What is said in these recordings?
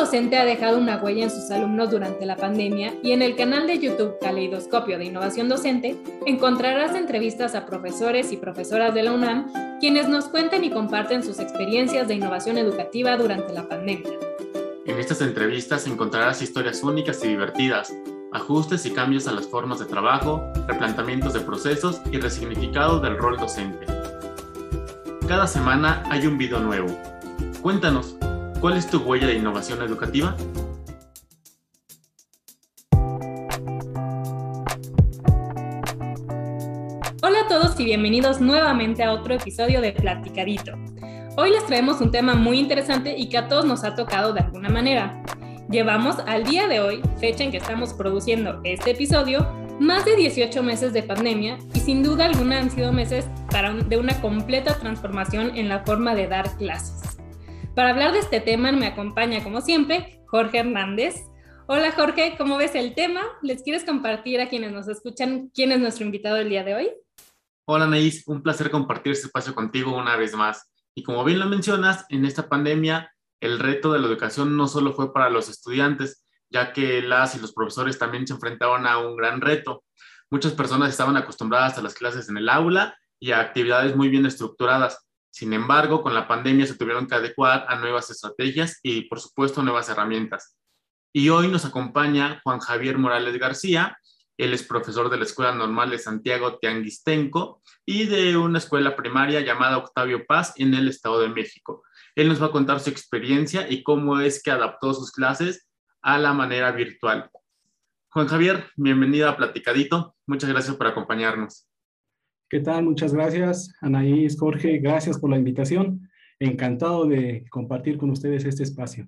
docente ha dejado una huella en sus alumnos durante la pandemia y en el canal de YouTube Caleidoscopio de Innovación Docente encontrarás entrevistas a profesores y profesoras de la UNAM quienes nos cuentan y comparten sus experiencias de innovación educativa durante la pandemia. En estas entrevistas encontrarás historias únicas y divertidas, ajustes y cambios a las formas de trabajo, replanteamientos de procesos y resignificado del rol docente. Cada semana hay un video nuevo. Cuéntanos, ¿Cuál es tu huella de innovación educativa? Hola a todos y bienvenidos nuevamente a otro episodio de Platicadito. Hoy les traemos un tema muy interesante y que a todos nos ha tocado de alguna manera. Llevamos al día de hoy, fecha en que estamos produciendo este episodio, más de 18 meses de pandemia y sin duda alguna han sido meses para de una completa transformación en la forma de dar clases. Para hablar de este tema me acompaña, como siempre, Jorge Hernández. Hola Jorge, ¿cómo ves el tema? ¿Les quieres compartir a quienes nos escuchan quién es nuestro invitado del día de hoy? Hola Naís, un placer compartir este espacio contigo una vez más. Y como bien lo mencionas, en esta pandemia el reto de la educación no solo fue para los estudiantes, ya que las y los profesores también se enfrentaban a un gran reto. Muchas personas estaban acostumbradas a las clases en el aula y a actividades muy bien estructuradas, sin embargo, con la pandemia se tuvieron que adecuar a nuevas estrategias y, por supuesto, nuevas herramientas. Y hoy nos acompaña Juan Javier Morales García. Él es profesor de la Escuela Normal de Santiago Tianguistenco y de una escuela primaria llamada Octavio Paz en el Estado de México. Él nos va a contar su experiencia y cómo es que adaptó sus clases a la manera virtual. Juan Javier, bienvenido a Platicadito. Muchas gracias por acompañarnos. ¿Qué tal? Muchas gracias, Anaís, Jorge, gracias por la invitación. Encantado de compartir con ustedes este espacio.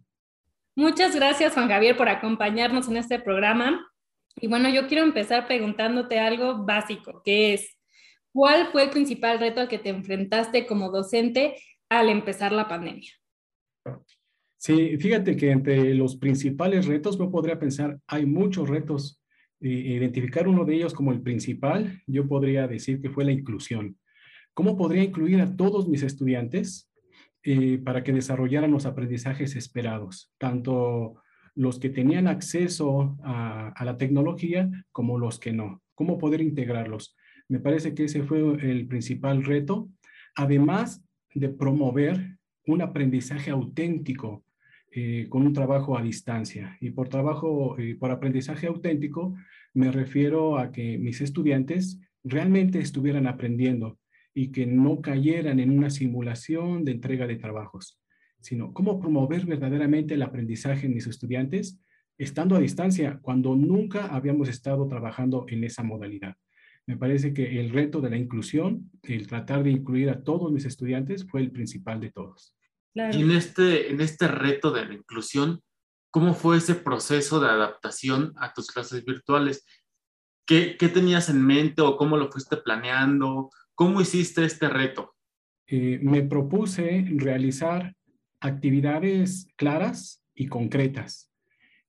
Muchas gracias, Juan Javier, por acompañarnos en este programa. Y bueno, yo quiero empezar preguntándote algo básico, que es, ¿cuál fue el principal reto al que te enfrentaste como docente al empezar la pandemia? Sí, fíjate que entre los principales retos, no podría pensar, hay muchos retos identificar uno de ellos como el principal, yo podría decir que fue la inclusión. ¿Cómo podría incluir a todos mis estudiantes eh, para que desarrollaran los aprendizajes esperados? Tanto los que tenían acceso a, a, la tecnología como los que no. ¿Cómo poder integrarlos? Me parece que ese fue el principal reto, además de promover un aprendizaje auténtico eh, con un trabajo a distancia. Y por trabajo, eh, por aprendizaje auténtico, me refiero a que mis estudiantes realmente estuvieran aprendiendo y que no cayeran en una simulación de entrega de trabajos, sino cómo promover verdaderamente el aprendizaje en mis estudiantes estando a distancia cuando nunca habíamos estado trabajando en esa modalidad. Me parece que el reto de la inclusión, el tratar de incluir a todos mis estudiantes fue el principal de todos. Y en este, en este reto de la inclusión, ¿cómo fue ese proceso de adaptación a tus clases virtuales? ¿Qué, qué tenías en mente o cómo lo fuiste planeando? ¿Cómo hiciste este reto? Eh, me propuse realizar actividades claras y concretas.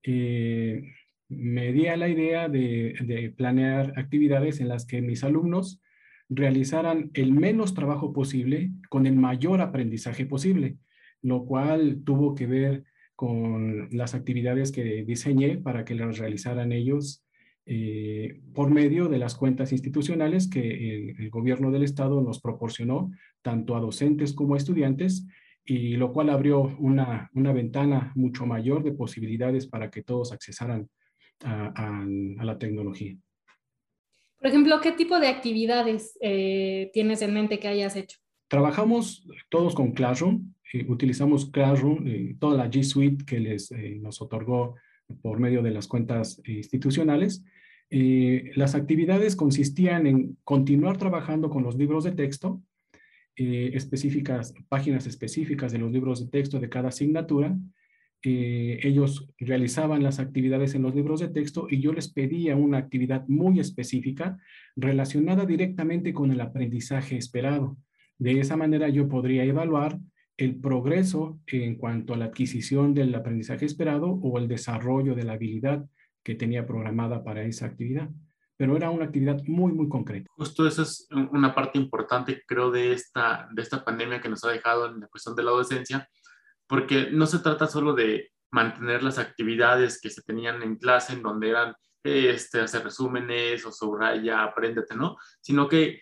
Eh, me di a la idea de, de, planear actividades en las que mis alumnos realizaran el menos trabajo posible con el mayor aprendizaje posible lo cual tuvo que ver con las actividades que diseñé para que las realizaran ellos eh, por medio de las cuentas institucionales que el, gobierno del estado nos proporcionó, tanto a docentes como a estudiantes, y lo cual abrió una, una ventana mucho mayor de posibilidades para que todos accesaran a, a, la tecnología. Por ejemplo, ¿qué tipo de actividades eh, tienes en mente que hayas hecho? Trabajamos todos con Classroom, eh, utilizamos Classroom, eh, toda la G Suite que les, eh, nos otorgó por medio de las cuentas institucionales. las actividades consistían en continuar trabajando con los libros de texto, específicas, páginas específicas de los libros de texto de cada asignatura. ellos realizaban las actividades en los libros de texto y yo les pedía una actividad muy específica relacionada directamente con el aprendizaje esperado. De esa manera yo podría evaluar el progreso en cuanto a la adquisición del aprendizaje esperado o el desarrollo de la habilidad que tenía programada para esa actividad. Pero era una actividad muy, muy concreta. Justo eso es una parte importante, creo, de esta, de esta pandemia que nos ha dejado en la cuestión de la docencia, porque no se trata solo de mantener las actividades que se tenían en clase, en donde eran este, hacer resúmenes o subraya, apréndete, ¿no? Sino que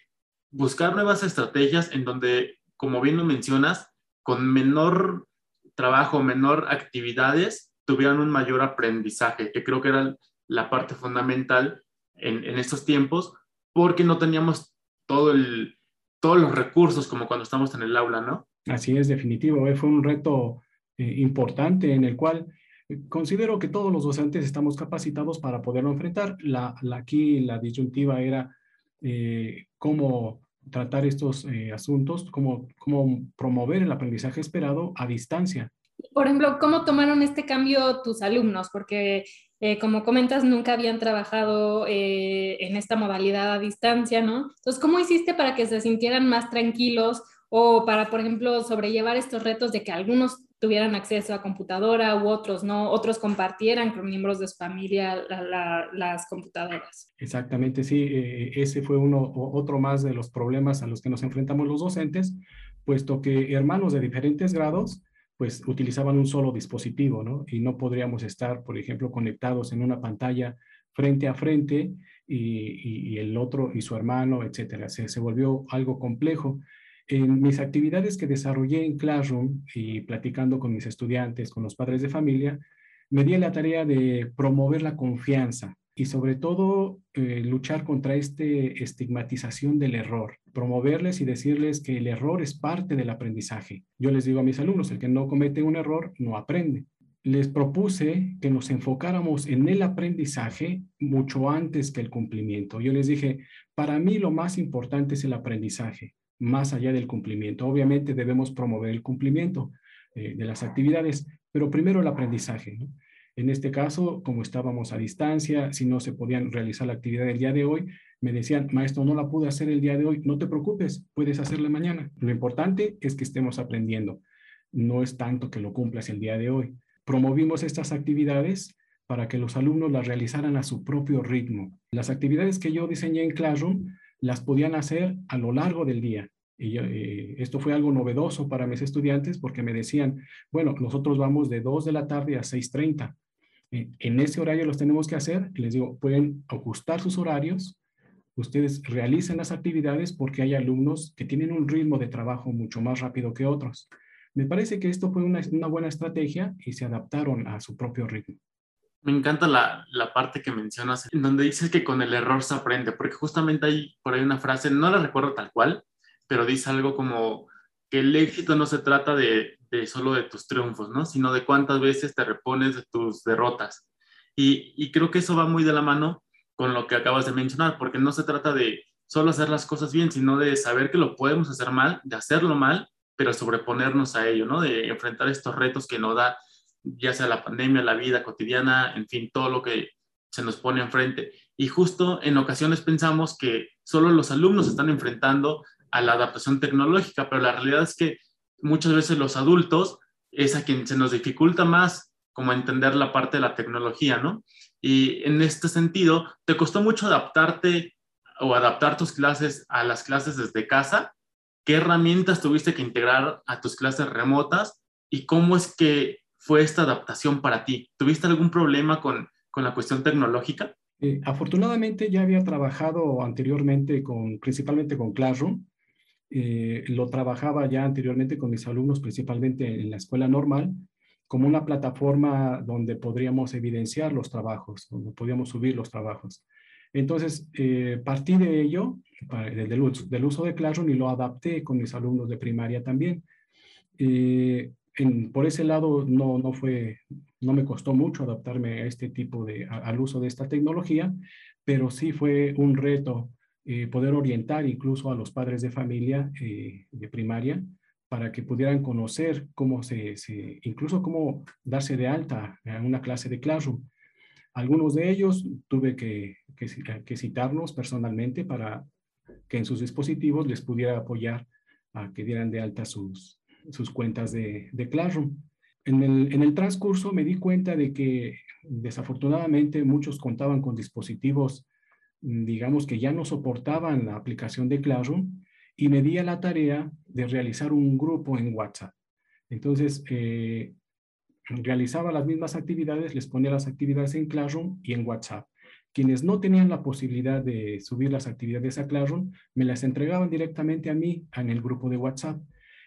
buscar nuevas estrategias en donde, como bien lo mencionas, con menor trabajo, menor actividades, tuvieran un mayor aprendizaje, que creo que era la parte fundamental en, estos tiempos, porque no teníamos todo el, todos los recursos como cuando estamos en el aula, ¿no? Así es, definitivo. Eh, fue un reto eh, importante en el cual eh, considero que todos los docentes estamos capacitados para poderlo enfrentar. La, la aquí la disyuntiva era cómo tratar estos asuntos, cómo, cómo promover el aprendizaje esperado a distancia. Por ejemplo, ¿cómo tomaron este cambio tus alumnos? Porque eh, como comentas, nunca habían trabajado eh, en esta modalidad a distancia, ¿no? Entonces, ¿cómo hiciste para que se sintieran más tranquilos o para, por ejemplo, sobrellevar estos retos de que algunos tuvieran acceso a computadora u otros no, otros compartieran con miembros de su familia las computadoras. Exactamente, sí, eh, ese fue uno otro más de los problemas a los que nos enfrentamos los docentes, puesto que hermanos de diferentes grados pues utilizaban un solo dispositivo, ¿no? Y no podríamos estar, por ejemplo, conectados en una pantalla frente a frente y, el otro y su hermano, etcétera. Se, se, volvió algo complejo. En mis actividades que desarrollé en Classroom y platicando con mis estudiantes, con los padres de familia, me di la tarea de promover la confianza y sobre todo eh, luchar contra esta estigmatización del error, promoverles y decirles que el error es parte del aprendizaje. Yo les digo a mis alumnos, el que no comete un error no aprende. Les propuse que nos enfocáramos en el aprendizaje mucho antes que el cumplimiento. Yo les dije, para mí lo más importante es el aprendizaje, más allá del cumplimiento. Obviamente debemos promover el cumplimiento eh, de las actividades, pero primero el aprendizaje. En este caso, como estábamos a distancia, si no se podían realizar la actividad del día de hoy, me decían, maestro, no la pude hacer el día de hoy, no te preocupes, puedes hacerla mañana. Lo importante es que estemos aprendiendo, no es tanto que lo cumplas el día de hoy. Promovimos estas actividades para que los alumnos las realizaran a su propio ritmo. Las actividades que yo diseñé en Classroom las podían hacer a lo largo del día. Y eh, esto fue algo novedoso para mis estudiantes porque me decían, bueno, nosotros vamos de 2 de la tarde a 6.30 en ese horario los tenemos que hacer. Les digo, pueden ajustar sus horarios. Ustedes realicen las actividades porque hay alumnos que tienen un ritmo de trabajo mucho más rápido que otros. Me parece que esto fue una, buena estrategia y se adaptaron a su propio ritmo. Me encanta la, la, parte que mencionas, en donde dices que con el error se aprende, porque justamente hay por ahí una frase, no la recuerdo tal cual, pero dice algo como que el éxito no se trata de, de solo de tus triunfos, ¿no? Sino de cuántas veces te repones de tus derrotas. Y, y, creo que eso va muy de la mano con lo que acabas de mencionar, porque no se trata de solo hacer las cosas bien, sino de saber que lo podemos hacer mal, de hacerlo mal, pero sobreponernos a ello, ¿no? De enfrentar estos retos que nos da, ya sea la pandemia, la vida cotidiana, en fin, todo lo que se nos pone enfrente. Y justo en ocasiones pensamos que solo los alumnos están enfrentando a la adaptación tecnológica, pero la realidad es que muchas veces los adultos es a quien se nos dificulta más como entender la parte de la tecnología, ¿no? Y en este sentido, ¿te costó mucho adaptarte o adaptar tus clases a las clases desde casa? ¿Qué herramientas tuviste que integrar a tus clases remotas? ¿Y cómo es que fue esta adaptación para ti? ¿Tuviste algún problema con, con la cuestión tecnológica? Eh, afortunadamente ya había trabajado anteriormente con, principalmente con Classroom eh, lo trabajaba ya anteriormente con mis alumnos, principalmente en la escuela normal, como una plataforma donde podríamos evidenciar los trabajos, donde podíamos subir los trabajos. Entonces, eh, partí de ello, del, uso, de Classroom, y lo adapté con mis alumnos de primaria también. Por ese lado, no, no, fue, no me costó mucho adaptarme a este tipo de, al uso de esta tecnología, pero sí fue un reto eh, poder orientar incluso a los padres de familia eh, de primaria para que pudieran conocer cómo se, incluso cómo darse de alta en una clase de Classroom. Algunos de ellos tuve que, que, citarnos personalmente para que en sus dispositivos les pudiera apoyar a que dieran de alta sus, sus cuentas de, de Classroom. En el, en el, transcurso me di cuenta de que desafortunadamente muchos contaban con dispositivos Mm, digamos que ya no soportaban la aplicación de Classroom y me di a la tarea de realizar un grupo en WhatsApp. Entonces, eh, realizaba las mismas actividades, les ponía las actividades en Classroom y en WhatsApp. Quienes no tenían la posibilidad de subir las actividades a Classroom, me las entregaban directamente a mí en el grupo de WhatsApp.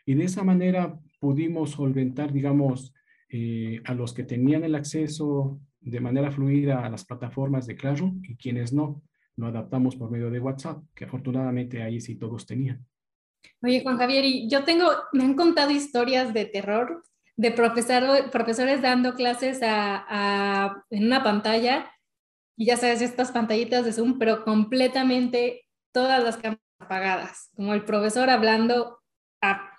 Y de esa manera pudimos solventar, digamos, eh, a los que tenían el acceso de manera fluida a las plataformas de Classroom y quienes no, lo adaptamos por medio de WhatsApp, que afortunadamente ahí sí todos tenían. Oye, Juan Javier, y yo tengo, me han contado historias de terror de profesor, profesores dando clases a, en una pantalla y ya sabes, estas pantallitas de Zoom, pero completamente todas las cámaras apagadas, como el profesor hablando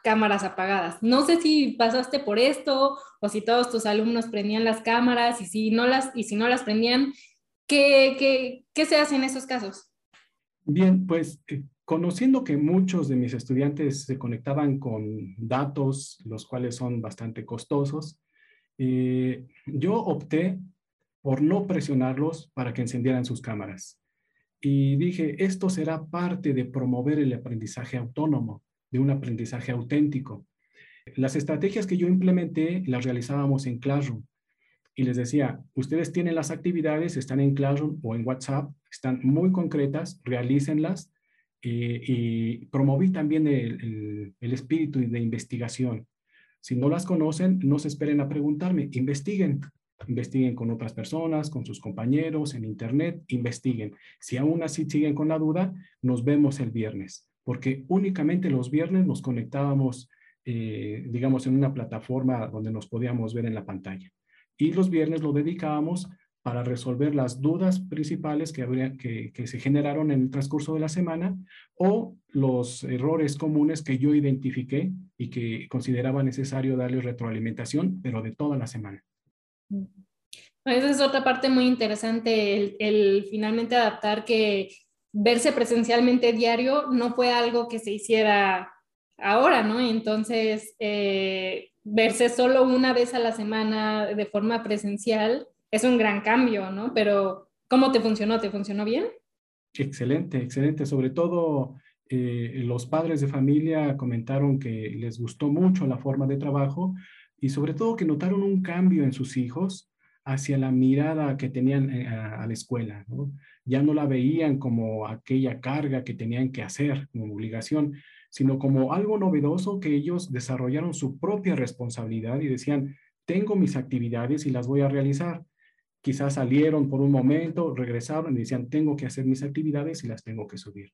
cámaras apagadas. No sé si pasaste por esto o si todos tus alumnos prendían las cámaras y si no las, y si no las prendían, ¿qué, qué, qué se hace en esos casos? Bien, pues eh, conociendo que muchos de mis estudiantes se conectaban con datos, los cuales son bastante costosos, eh, yo opté por no presionarlos para que encendieran sus cámaras. Y dije, esto será parte de promover el aprendizaje autónomo, de un aprendizaje auténtico. Las estrategias que yo implementé las realizábamos en Classroom. Y les decía, ustedes tienen las actividades, están en Classroom o en WhatsApp, están muy concretas, realícenlas. Eh, y promoví también el, el espíritu de investigación. Si no las conocen, no se esperen a preguntarme, investiguen, investiguen con otras personas, con sus compañeros, en internet, investiguen. Si aún así siguen con la duda, nos vemos el viernes, porque únicamente los viernes nos conectábamos, eh, digamos, en una plataforma donde nos podíamos ver en la pantalla. Y los viernes lo dedicábamos para resolver las dudas principales que, habría, que, que, se generaron en el transcurso de la semana o los errores comunes que yo identifiqué y que consideraba necesario darle retroalimentación, pero de toda la semana. Esa es otra parte muy interesante, el, finalmente adaptar que verse presencialmente diario no fue algo que se hiciera ahora, ¿no? Entonces, eh, verse solo una vez a la semana de forma presencial es un gran cambio, ¿no? Pero, ¿cómo te funcionó? ¿Te funcionó bien? Excelente, excelente. Sobre todo, eh, los padres de familia comentaron que les gustó mucho la forma de trabajo y sobre todo que notaron un cambio en sus hijos hacia la mirada que tenían eh, a, la escuela. Ya no la veían como aquella carga que tenían que hacer como obligación, sino como algo novedoso que ellos desarrollaron su propia responsabilidad y decían, tengo mis actividades y las voy a realizar. Quizás salieron por un momento, regresaron y decían, tengo que hacer mis actividades y las tengo que subir.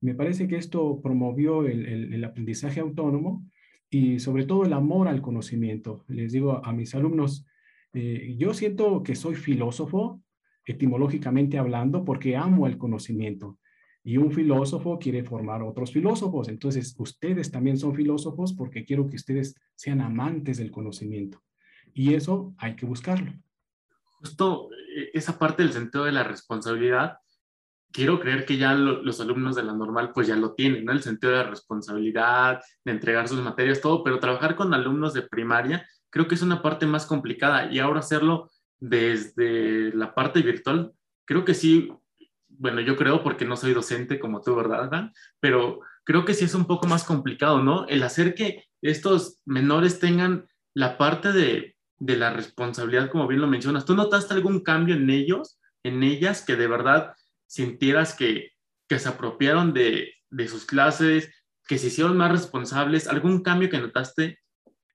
Me parece que esto promovió el, el aprendizaje autónomo y sobre todo el amor al conocimiento. Les digo a mis alumnos, eh, yo siento que soy filósofo, etimológicamente hablando, porque amo el conocimiento. Y un filósofo quiere formar otros filósofos. Entonces, ustedes también son filósofos porque quiero que ustedes sean amantes del conocimiento. Y eso hay que buscarlo. Justo eh, esa parte del sentido de la responsabilidad quiero creer que ya los alumnos de la normal pues ya lo tienen, ¿no? El sentido de responsabilidad, de entregar sus materias, todo, pero trabajar con alumnos de primaria creo que es una parte más complicada y ahora hacerlo desde la parte virtual, creo que sí, bueno, yo creo porque no soy docente como tú, ¿verdad, Dan? Pero creo que sí es un poco más complicado, ¿no? El hacer que estos menores tengan la parte de, de la responsabilidad, como bien lo mencionas. ¿Tú notaste algún cambio en ellos, en ellas, que de verdad sintieras que, se apropiaron de, sus clases, que se hicieron más responsables? ¿Algún cambio que notaste?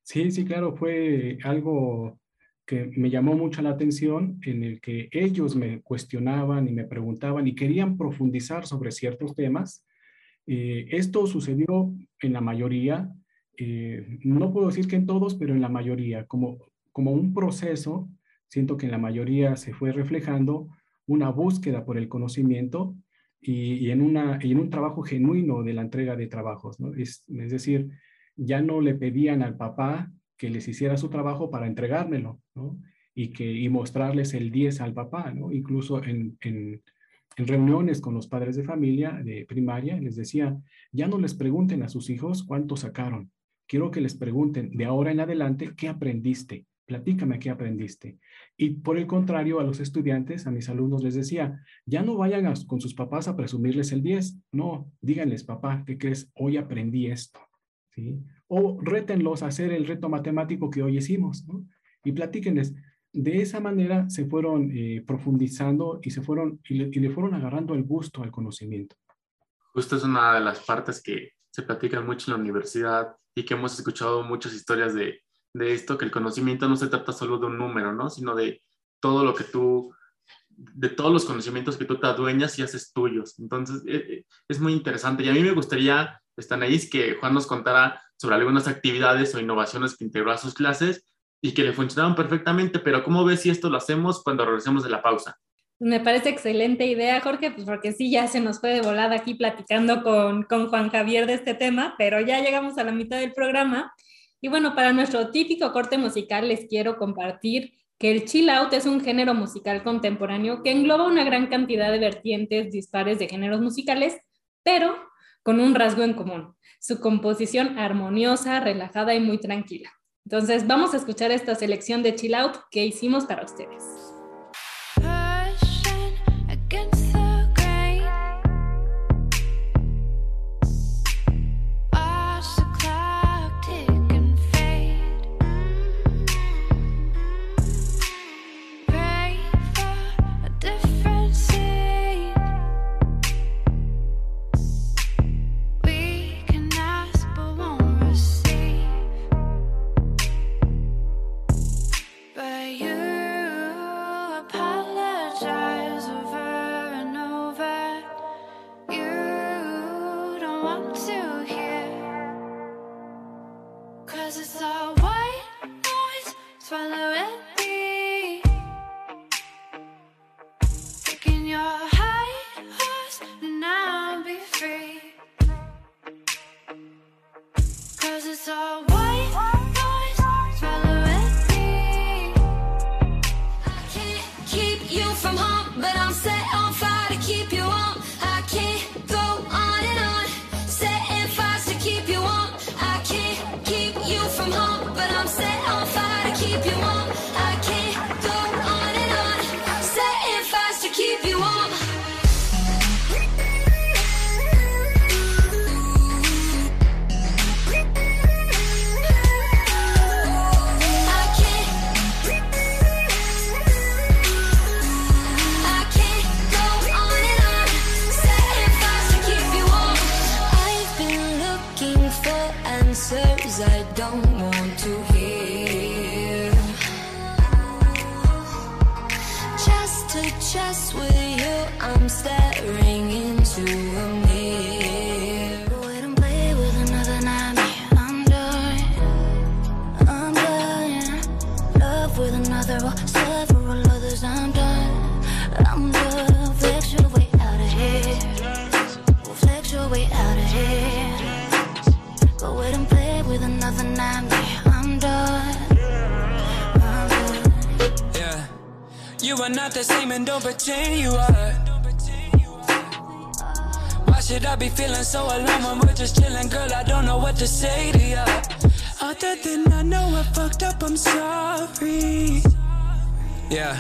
Sí, sí, claro, fue algo que me llamó mucho la atención, en el que ellos me cuestionaban y me preguntaban y querían profundizar sobre ciertos temas. Eh, esto sucedió en la mayoría, eh, no puedo decir que en todos, pero en la mayoría, como, como un proceso, siento que en la mayoría se fue reflejando una búsqueda por el conocimiento y, en, una, en un trabajo genuino de la entrega de trabajos. ¿no? Es, decir, ya no le pedían al papá que les hiciera su trabajo para entregármelo ¿no? y, que, y mostrarles el 10 al papá. ¿no? Incluso en, en, en reuniones con los padres de familia de primaria les decía, ya no les pregunten a sus hijos cuánto sacaron. Quiero que les pregunten de ahora en adelante qué aprendiste, platícame qué aprendiste. Y por el contrario, a los estudiantes, a mis alumnos les decía, ya no vayan con sus papás a presumirles el 10, no, díganles, papá, ¿qué crees? Hoy aprendí esto, ¿sí? O rétenlos a hacer el reto matemático que hoy hicimos, y platíquenles. De esa manera se fueron eh, profundizando y, se fueron, y le, fueron agarrando el gusto al conocimiento. Justo es una de las partes que se platican mucho en la universidad y que hemos escuchado muchas historias de, de esto, que el conocimiento no se trata solo de un número, ¿no? Sino de todo lo que tú de todos los conocimientos que tú te adueñas y haces tuyos. Entonces, eh, eh, es muy interesante. Y a mí me gustaría, Stanaís, que Juan nos contara sobre algunas actividades o innovaciones que integró a sus clases y que le funcionaron perfectamente, pero ¿cómo ves si esto lo hacemos cuando regresemos de la pausa? Me parece excelente idea, Jorge, pues porque sí, ya se nos fue de volada aquí platicando con, con Juan Javier de este tema, pero ya llegamos a la mitad del programa. Y bueno, para nuestro típico corte musical les quiero compartir que el chill out es un género musical contemporáneo que engloba una gran cantidad de vertientes dispares de géneros musicales, pero con un rasgo en común, su composición armoniosa, relajada y muy tranquila. Entonces vamos a escuchar esta selección de chill out que hicimos para ustedes. don't pretend you are. Why should I be feeling so alone when we're just chilling, girl? I don't know what to say to ya. Other than I know I fucked up, I'm sorry. Yeah.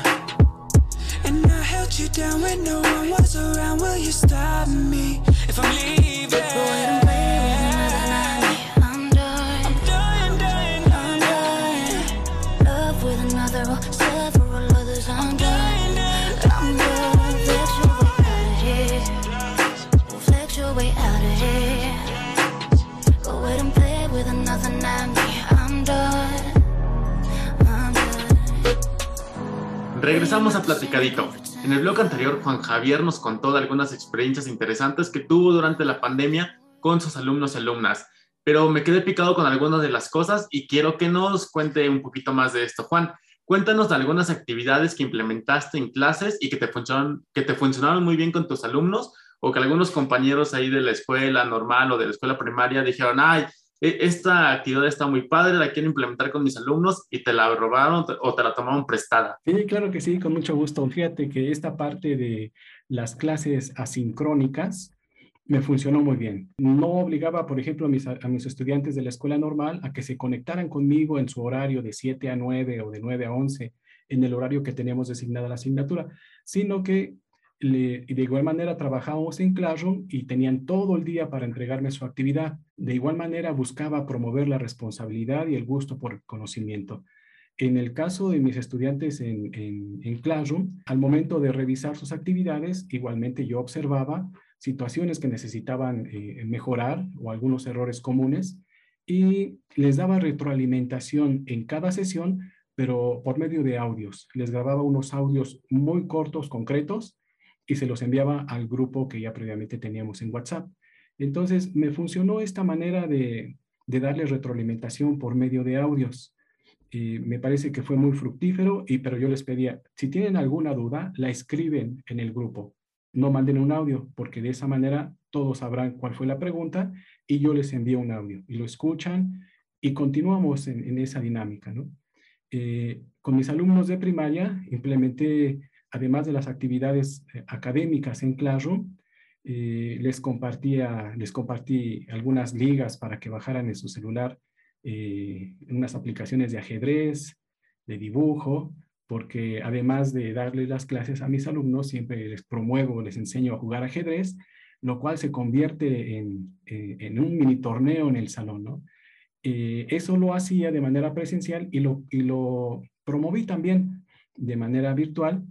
And I held you down when no one was around. Will you stop me if I'm leaving? Regresamos a Platicadito. En el blog anterior, Juan Javier nos contó algunas experiencias interesantes que tuvo durante la pandemia con sus alumnos y alumnas, pero me quedé picado con algunas de las cosas y quiero que nos cuente un poquito más de esto. Juan, cuéntanos de algunas actividades que implementaste en clases y que te funcionaron, que te funcionaron muy bien con tus alumnos o que algunos compañeros ahí de la escuela normal o de la escuela primaria dijeron, ay, esta actividad está muy padre, la quiero implementar con mis alumnos y te la robaron o te la tomaron prestada. Sí, claro que sí, con mucho gusto. Fíjate que esta parte de las clases asincrónicas me funcionó muy bien. No obligaba, por ejemplo, a mis, a mis estudiantes de la escuela normal a que se conectaran conmigo en su horario de 7 a 9 o de 9 a 11 en el horario que teníamos designada la asignatura, sino que y de igual manera trabajábamos en Classroom y tenían todo el día para entregarme su actividad. De igual manera buscaba promover la responsabilidad y el gusto por el conocimiento. En el caso de mis estudiantes en, en, Classroom, al momento de revisar sus actividades, igualmente yo observaba situaciones que necesitaban eh, mejorar o algunos errores comunes y les daba retroalimentación en cada sesión, pero por medio de audios. Les grababa unos audios muy cortos, concretos, y se los enviaba al grupo que ya previamente teníamos en WhatsApp. Entonces, me funcionó esta manera de, de darle retroalimentación por medio de audios. Y me parece que fue muy fructífero, y, pero yo les pedía, si tienen alguna duda, la escriben en el grupo. No manden un audio, porque de esa manera todos sabrán cuál fue la pregunta y yo les envío un audio y lo escuchan y continuamos en, esa dinámica. ¿no? Eh, con mis alumnos de primaria implementé, además de las actividades eh, académicas en Classroom, eh, les, compartía, les compartí algunas ligas para que bajaran en su celular unas aplicaciones de ajedrez, de dibujo, porque además de darles las clases a mis alumnos, siempre les promuevo, les enseño a jugar ajedrez, lo cual se convierte en, en un mini torneo en el salón, ¿no? Eh, eso lo hacía de manera presencial y lo, y lo promoví también de manera virtual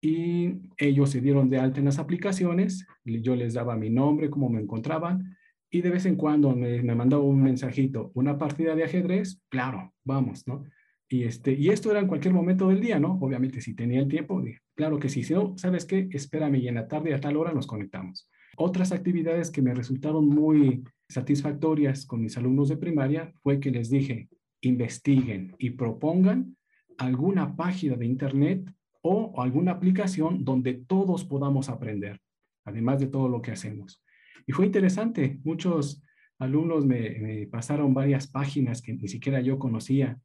y ellos se dieron de alta en las aplicaciones, yo les daba mi nombre, cómo me encontraban y de vez en cuando me, me mandaba un mensajito, una partida de ajedrez, claro, vamos, ¿no? Y, este, y esto era en cualquier momento del día, ¿no? Obviamente si tenía el tiempo, claro que sí, si no, ¿sabes qué? Espérame y en la tarde a tal hora nos conectamos. Otras actividades que me resultaron muy satisfactorias con mis alumnos de primaria fue que les dije, investiguen y propongan alguna página de internet o alguna aplicación donde todos podamos aprender, además de todo lo que hacemos. Y fue interesante, muchos alumnos me, pasaron varias páginas que ni siquiera yo conocía,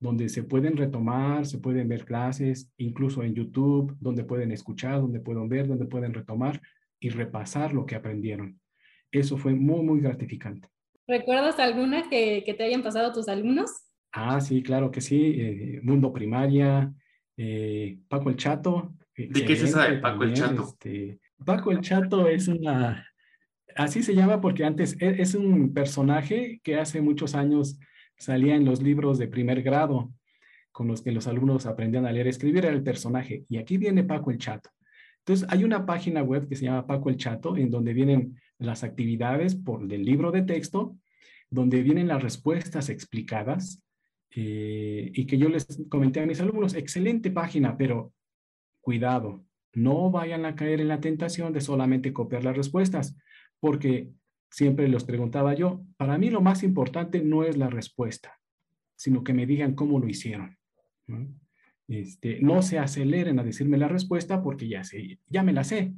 donde se pueden retomar, se pueden ver clases, incluso en YouTube, donde pueden escuchar, donde pueden ver, donde pueden retomar y repasar lo que aprendieron eso fue muy, muy gratificante. ¿Recuerdas alguna que, que te hayan pasado tus alumnos? Ah, sí, claro que sí. Eh, Mundo Primaria, eh, Paco el Chato. ¿De qué es esa de Paco el Chato? Este, Paco el Chato es una, así se llama porque antes e, es un personaje que hace muchos años salía en los libros de primer grado con los que los alumnos aprendían a leer y escribir, era el personaje. Y aquí viene Paco el Chato. Entonces, hay una página web que se llama Paco el Chato, en donde vienen las actividades por del libro de texto, donde vienen las respuestas explicadas eh, y que yo les comenté a mis alumnos, excelente página, pero cuidado, no vayan a caer en la tentación de solamente copiar las respuestas, porque siempre los preguntaba yo, para mí lo más importante no es la respuesta, sino que me digan cómo lo hicieron. ¿no? Este, no se aceleren a decirme la respuesta porque ya, sé, ya me la sé,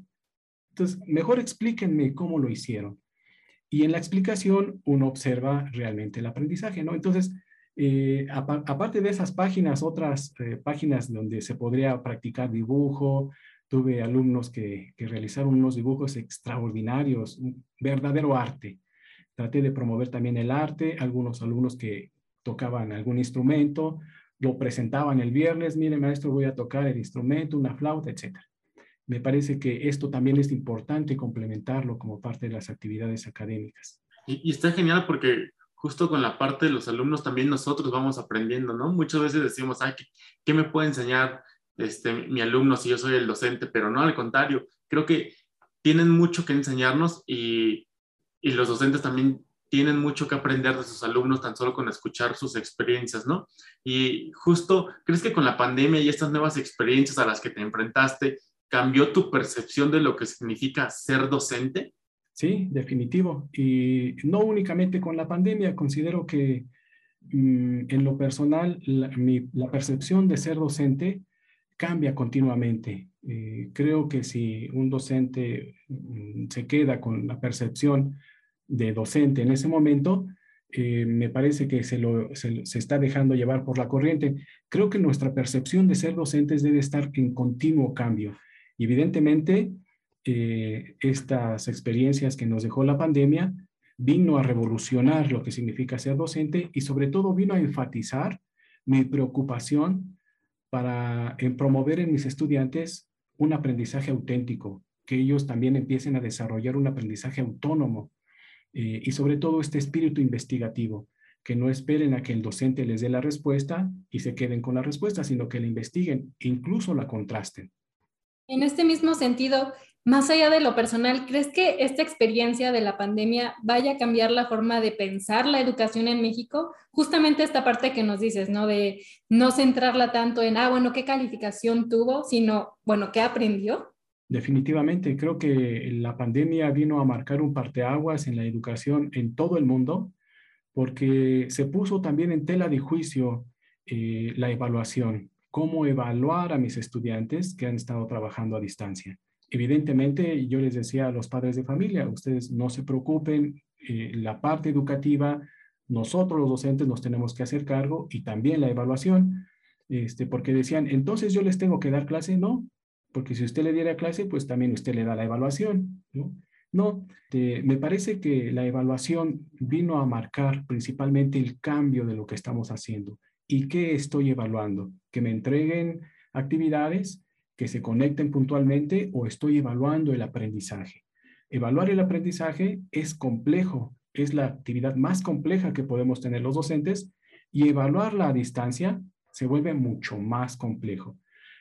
entonces, mejor explíquenme cómo lo hicieron. Y en la explicación uno observa realmente el aprendizaje, ¿no? Entonces, eh, aparte de esas páginas, otras eh, páginas donde se podría practicar dibujo, tuve alumnos que, realizaron unos dibujos extraordinarios, verdadero arte. Traté de promover también el arte, algunos alumnos que tocaban algún instrumento, lo presentaban el viernes, mire maestro, voy a tocar el instrumento, una flauta, etcétera me parece que esto también es importante complementarlo como parte de las actividades académicas. Y, está genial porque justo con la parte de los alumnos también nosotros vamos aprendiendo, ¿no? Muchas veces decimos, ay, ¿qué, me puede enseñar este, mi alumno si yo soy el docente? Pero no, al contrario, creo que tienen mucho que enseñarnos y, y los docentes también tienen mucho que aprender de sus alumnos tan solo con escuchar sus experiencias, ¿no? Y justo, ¿crees que con la pandemia y estas nuevas experiencias a las que te enfrentaste, cambió tu percepción de lo que significa ser docente? Sí, definitivo. Y no únicamente con la pandemia, considero que mm, en lo personal la, percepción de ser docente cambia continuamente. Eh, creo que si un docente mm, se queda con la percepción de docente en ese momento, eh, me parece que se, lo, se, se, está dejando llevar por la corriente. Creo que nuestra percepción de ser docentes debe estar en continuo cambio evidentemente, eh, estas experiencias que nos dejó la pandemia vino a revolucionar lo que significa ser docente y sobre todo vino a enfatizar mi preocupación para promover en mis estudiantes un aprendizaje auténtico, que ellos también empiecen a desarrollar un aprendizaje autónomo eh, y sobre todo este espíritu investigativo. que no esperen a que el docente les dé la respuesta y se queden con la respuesta, sino que la investiguen, e incluso la contrasten. En este mismo sentido, más allá de lo personal, ¿crees que esta experiencia de la pandemia vaya a cambiar la forma de pensar la educación en México? Justamente esta parte que nos dices, ¿no? De no centrarla tanto en, ah, bueno, ¿qué calificación tuvo? Sino, bueno, ¿qué aprendió? Definitivamente, creo que la pandemia vino a marcar un parteaguas en la educación en todo el mundo, porque se puso también en tela de juicio eh, la evaluación, cómo evaluar a mis estudiantes que han estado trabajando a distancia evidentemente, yo les decía a los padres de familia, ustedes no se preocupen, eh, la parte educativa, nosotros los docentes nos tenemos que hacer cargo y también la evaluación, este, porque decían, entonces yo les tengo que dar clase, no, porque si usted le diera clase, pues también usted le da la evaluación, ¿no? No, me parece que la evaluación vino a marcar principalmente el cambio de lo que estamos haciendo. ¿Y qué estoy evaluando? Que me entreguen actividades que se conecten puntualmente o estoy evaluando el aprendizaje. Evaluar el aprendizaje es complejo, es la actividad más compleja que podemos tener los docentes y evaluarla a distancia se vuelve mucho más complejo.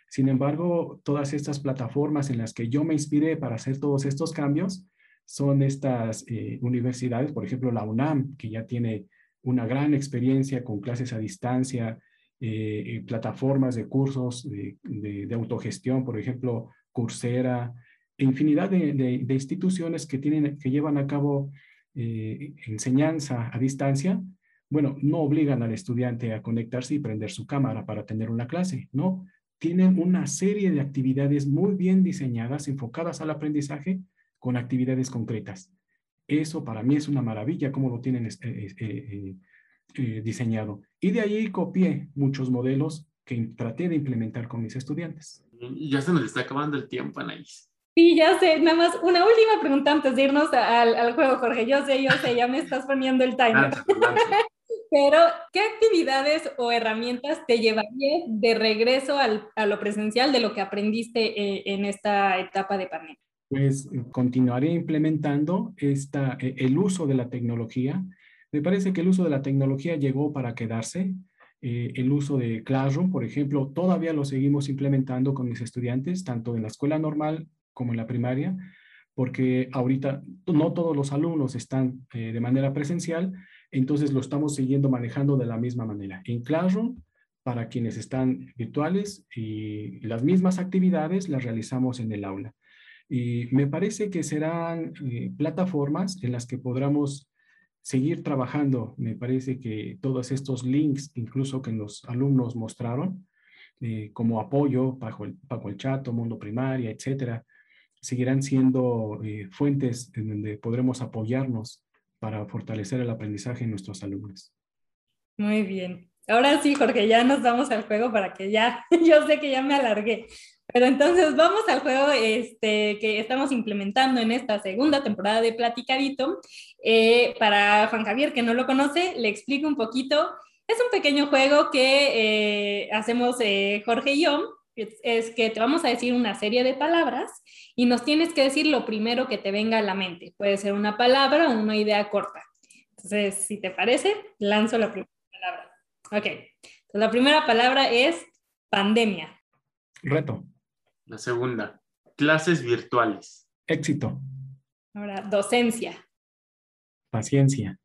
Sin embargo, todas estas plataformas en las que yo me inspiré para hacer todos estos cambios son estas eh, universidades, por ejemplo, la UNAM, que ya tiene una gran experiencia con clases a distancia, eh, plataformas de cursos de, autogestión, por ejemplo, Coursera, infinidad de, de, instituciones que, tienen, que llevan a cabo eh, enseñanza a distancia, bueno, no obligan al estudiante a conectarse y prender su cámara para tener una clase, ¿no? Tienen una serie de actividades muy bien diseñadas, enfocadas al aprendizaje, con actividades concretas. Eso para mí es una maravilla, cómo lo tienen eh, diseñado. Y de ahí copié muchos modelos que traté de implementar con mis estudiantes. Ya se nos está acabando el tiempo, Anaís. Sí, ya sé. Nada más una última pregunta antes de irnos al, al juego, Jorge. Yo sé, yo sé, ya me estás poniendo el timer. Pero, ¿qué actividades o herramientas te llevarías de regreso al, a lo presencial de lo que aprendiste eh, en esta etapa de pandemia? Pues continuaré implementando esta, eh, el uso de la tecnología me parece que el uso de la tecnología llegó para quedarse. Eh, el uso de Classroom, por ejemplo, todavía lo seguimos implementando con mis estudiantes, tanto en la escuela normal como en la primaria, porque ahorita no todos los alumnos están eh, de manera presencial, entonces lo estamos siguiendo manejando de la misma manera. En Classroom, para quienes están virtuales y las mismas actividades las realizamos en el aula. Y me parece que serán eh, plataformas en las que podamos seguir trabajando. Me parece que todos estos links, incluso que los alumnos mostraron, eh, como apoyo bajo el, bajo el chat, mundo primaria, etcétera, seguirán siendo eh, fuentes en donde podremos apoyarnos para fortalecer el aprendizaje en nuestros alumnos. Muy bien. Ahora sí, Jorge, ya nos vamos al juego para que ya, yo sé que ya me alargué, pero entonces vamos al juego este, que estamos implementando en esta segunda temporada de Platicadito. Eh, para Juan Javier, que no lo conoce, le explico un poquito. Es un pequeño juego que eh, hacemos eh, Jorge y yo. Es, que te vamos a decir una serie de palabras y nos tienes que decir lo primero que te venga a la mente. Puede ser una palabra o una idea corta. Entonces, si te parece, lanzo la primera palabra. Ok. Entonces, la primera palabra es pandemia. Reto. La segunda, clases virtuales. Éxito. Ahora, docencia. Paciencia.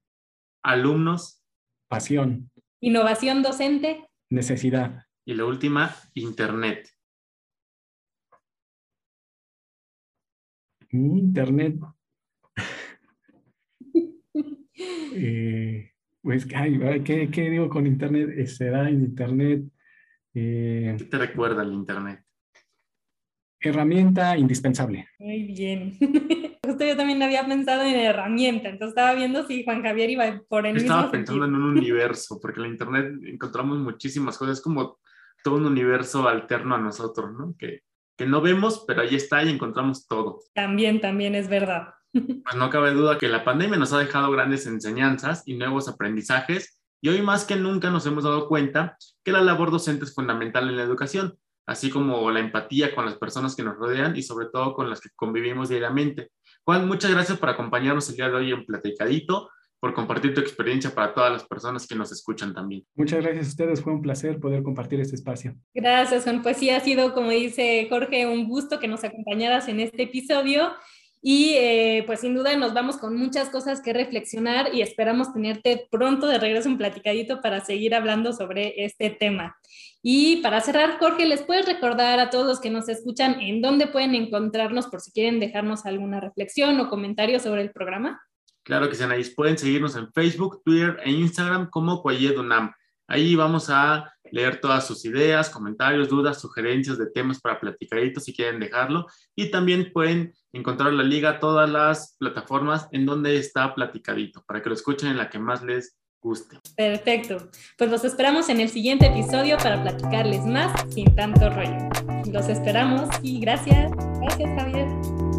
Alumnos. Pasión. Innovación docente. Necesidad. Y la última, Internet. Internet. Eh, pues, ¿qué, ¿qué, digo con Internet? Será en Internet. Eh, ¿Qué te recuerda el Internet? herramienta indispensable. Muy bien. Justo yo también había pensado en herramienta, entonces estaba viendo si Juan Javier iba por el Estaba pensando en un universo, porque en la Internet encontramos muchísimas cosas, como todo un universo alterno a nosotros, ¿no? Que, que no vemos, pero ahí está y encontramos todo. También, también es verdad. Pues no cabe duda que la pandemia nos ha dejado grandes enseñanzas y nuevos aprendizajes, y hoy más que nunca nos hemos dado cuenta que la labor docente es fundamental en la educación así como la empatía con las personas que nos rodean y sobre todo con las que convivimos diariamente. Juan, muchas gracias por acompañarnos el día de hoy en Platicadito. por compartir tu experiencia para todas las personas que nos escuchan también. Muchas gracias a ustedes, fue un placer poder compartir este espacio. Gracias, Juan. Pues sí, ha sido, como dice Jorge, un gusto que nos acompañaras en este episodio. Y eh, pues sin duda nos vamos con muchas cosas que reflexionar y esperamos tenerte pronto de regreso un platicadito para seguir hablando sobre este tema. Y para cerrar, Jorge, ¿les puedes recordar a todos los que nos escuchan en dónde pueden encontrarnos por si quieren dejarnos alguna reflexión o comentario sobre el programa? Claro que sí, Anaís. Pueden seguirnos en Facebook, Twitter e Instagram como Cuayedunam. Ahí vamos a leer todas sus ideas, comentarios, dudas, sugerencias de temas para platicaditos si quieren dejarlo. Y también pueden encontrar la liga, todas las plataformas en donde está platicadito, para que lo escuchen en la que más les guste. Perfecto. Pues los esperamos en el siguiente episodio para platicarles más sin tanto rollo. Los esperamos y gracias. Gracias, Javier.